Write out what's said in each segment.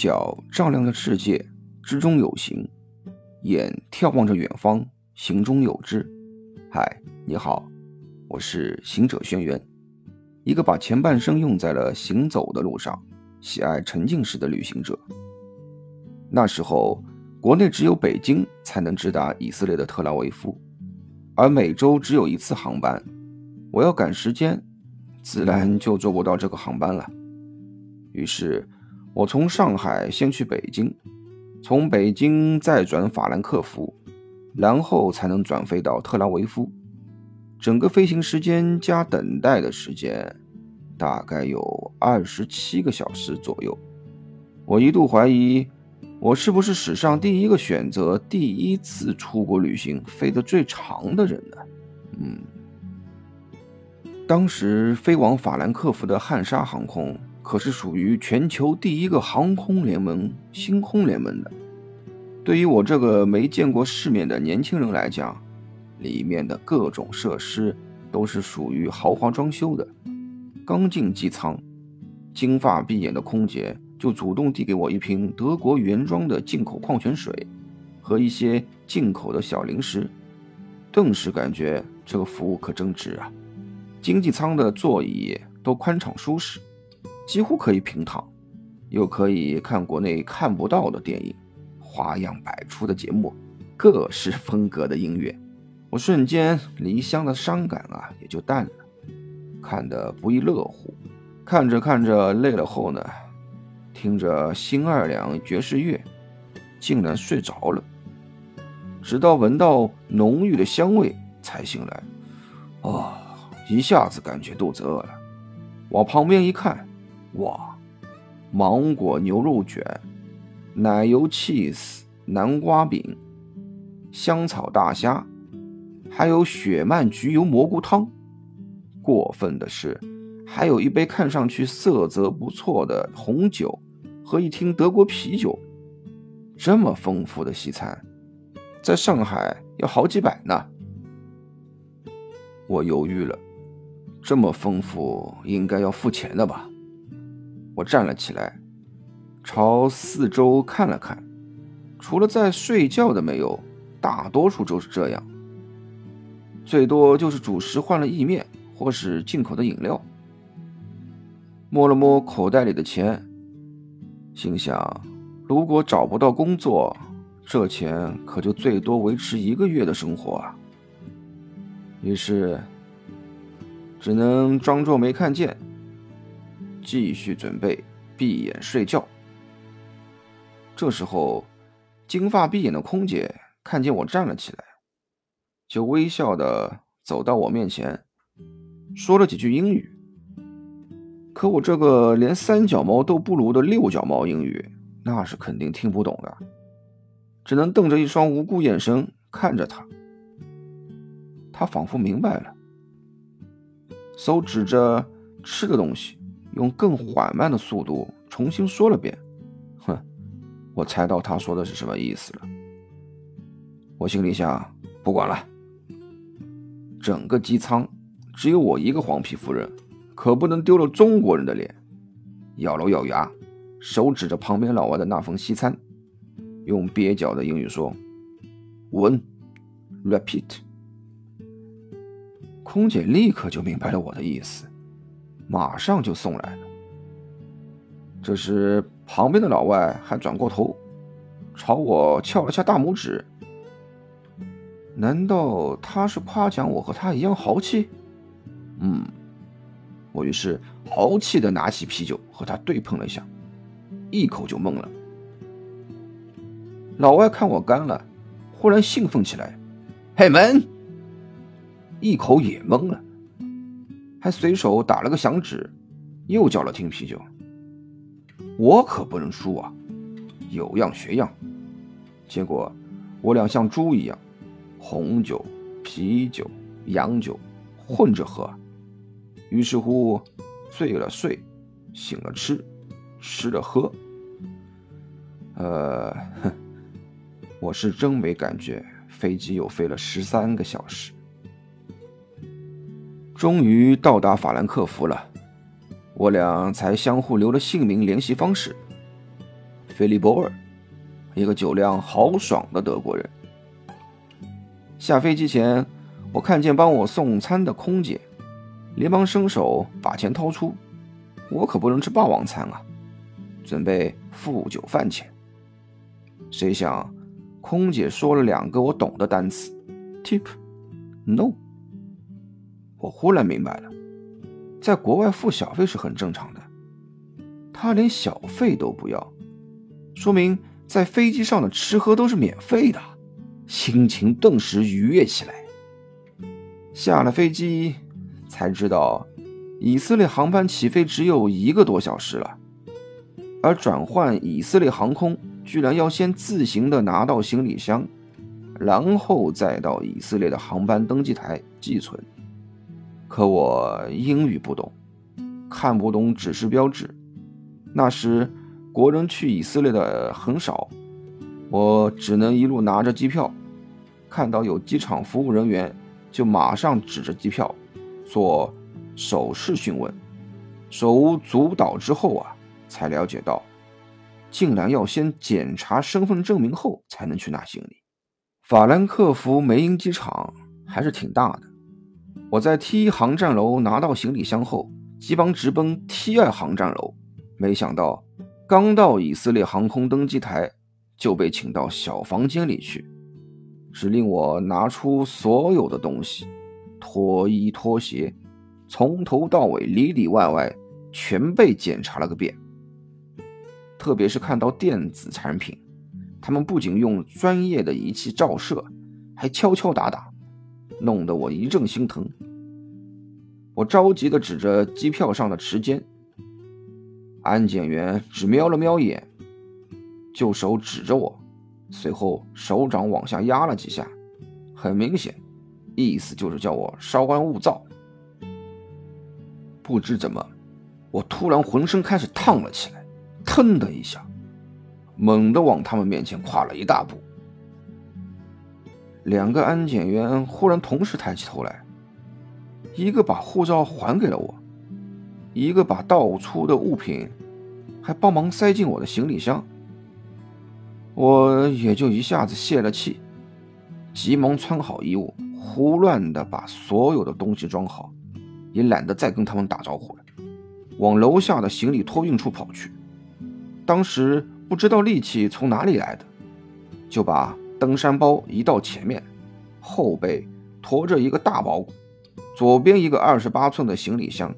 脚丈量着世界，之中有形；眼眺望着远方，行中有知。嗨，你好，我是行者轩辕，一个把前半生用在了行走的路上，喜爱沉浸式的旅行者。那时候，国内只有北京才能直达以色列的特拉维夫，而每周只有一次航班。我要赶时间，自然就坐不到这个航班了。于是，我从上海先去北京，从北京再转法兰克福，然后才能转飞到特拉维夫。整个飞行时间加等待的时间，大概有二十七个小时左右。我一度怀疑，我是不是史上第一个选择第一次出国旅行飞得最长的人呢？嗯。当时飞往法兰克福的汉莎航空可是属于全球第一个航空联盟——星空联盟的。对于我这个没见过世面的年轻人来讲，里面的各种设施都是属于豪华装修的。刚进机舱，金发碧眼的空姐就主动递给我一瓶德国原装的进口矿泉水和一些进口的小零食，顿时感觉这个服务可真值啊！经济舱的座椅都宽敞舒适，几乎可以平躺，又可以看国内看不到的电影，花样百出的节目，各式风格的音乐，我瞬间离乡的伤感啊也就淡了，看得不亦乐乎。看着看着累了后呢，听着新二两爵士乐，竟然睡着了，直到闻到浓郁的香味才醒来。哦。一下子感觉肚子饿了，往旁边一看，哇，芒果牛肉卷、奶油 cheese 南瓜饼、香草大虾，还有雪漫焗油蘑菇汤。过分的是，还有一杯看上去色泽不错的红酒和一听德国啤酒。这么丰富的西餐，在上海要好几百呢。我犹豫了。这么丰富，应该要付钱的吧？我站了起来，朝四周看了看，除了在睡觉的没有，大多数都是这样。最多就是主食换了意面，或是进口的饮料。摸了摸口袋里的钱，心想：如果找不到工作，这钱可就最多维持一个月的生活啊。于是。只能装作没看见，继续准备闭眼睡觉。这时候，金发碧眼的空姐看见我站了起来，就微笑的走到我面前，说了几句英语。可我这个连三脚猫都不如的六脚猫英语，那是肯定听不懂的，只能瞪着一双无辜眼神看着他。他仿佛明白了。手指着吃的东西，用更缓慢的速度重新说了遍。哼，我猜到他说的是什么意思了。我心里想，不管了。整个机舱只有我一个黄皮夫人，可不能丢了中国人的脸。咬了咬牙，手指着旁边老外的那份西餐，用蹩脚的英语说闻，repeat。”空姐立刻就明白了我的意思，马上就送来了。这时，旁边的老外还转过头，朝我翘了下大拇指。难道他是夸奖我和他一样豪气？嗯，我于是豪气的拿起啤酒和他对碰了一下，一口就懵了。老外看我干了，忽然兴奋起来：“嘿，门！”一口也懵了，还随手打了个响指，又叫了听啤酒。我可不能输啊，有样学样。结果我俩像猪一样，红酒、啤酒、洋酒混着喝。于是乎，醉了睡，醒了吃，吃了喝。呃，哼，我是真没感觉，飞机又飞了十三个小时。终于到达法兰克福了，我俩才相互留了姓名、联系方式。菲利波尔，一个酒量豪爽的德国人。下飞机前，我看见帮我送餐的空姐，连忙伸手把钱掏出。我可不能吃霸王餐啊，准备付酒饭钱。谁想，空姐说了两个我懂的单词：tip，no。我忽然明白了，在国外付小费是很正常的。他连小费都不要，说明在飞机上的吃喝都是免费的。心情顿时愉悦起来。下了飞机才知道，以色列航班起飞只有一个多小时了，而转换以色列航空居然要先自行的拿到行李箱，然后再到以色列的航班登记台寄存。可我英语不懂，看不懂指示标志。那时国人去以色列的很少，我只能一路拿着机票。看到有机场服务人员，就马上指着机票做手势询问，手舞足蹈之后啊，才了解到，竟然要先检查身份证明后才能去拿行李。法兰克福梅因机场还是挺大的，我在 T 一航站楼拿到行李箱后，急忙直奔 T 二航站楼，没想到刚到以色列航空登机台，就被请到小房间里去。指令我拿出所有的东西，脱衣脱鞋，从头到尾里里外外全被检查了个遍。特别是看到电子产品，他们不仅用专业的仪器照射，还敲敲打打，弄得我一阵心疼。我着急地指着机票上的时间，安检员只瞄了瞄眼，就手指着我。随后手掌往下压了几下，很明显，意思就是叫我稍安勿躁。不知怎么，我突然浑身开始烫了起来，腾的一下，猛地往他们面前跨了一大步。两个安检员忽然同时抬起头来，一个把护照还给了我，一个把倒出的物品还帮忙塞进我的行李箱。我也就一下子泄了气，急忙穿好衣物，胡乱的把所有的东西装好，也懒得再跟他们打招呼了，往楼下的行李托运处跑去。当时不知道力气从哪里来的，就把登山包移到前面，后背驮着一个大包，左边一个二十八寸的行李箱，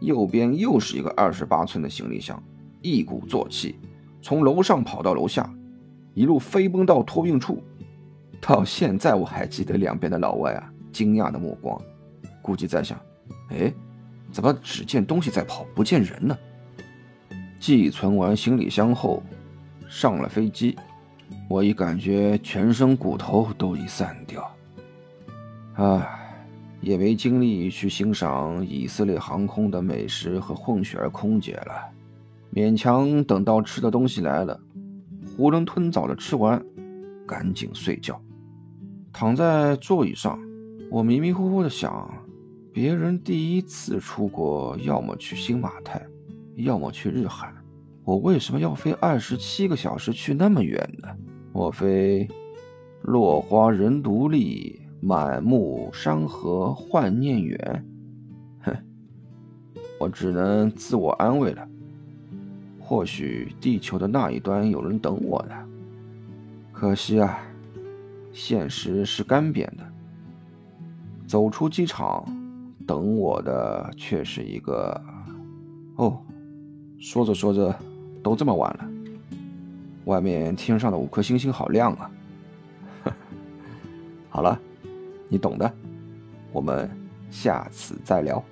右边又是一个二十八寸的行李箱，一鼓作气从楼上跑到楼下。一路飞奔到托运处，到现在我还记得两边的老外啊惊讶的目光，估计在想：哎，怎么只见东西在跑，不见人呢？寄存完行李箱后，上了飞机，我已感觉全身骨头都已散掉，唉，也没精力去欣赏以色列航空的美食和混血儿空姐了，勉强等到吃的东西来了。囫囵吞枣的吃完，赶紧睡觉。躺在座椅上，我迷迷糊糊的想：别人第一次出国，要么去新马泰，要么去日韩，我为什么要飞二十七个小时去那么远呢？莫非落花人独立，满目山河幻念远？哼，我只能自我安慰了。或许地球的那一端有人等我呢，可惜啊，现实是干瘪的。走出机场，等我的却是一个……哦，说着说着，都这么晚了，外面天上的五颗星星好亮啊！好了，你懂的，我们下次再聊。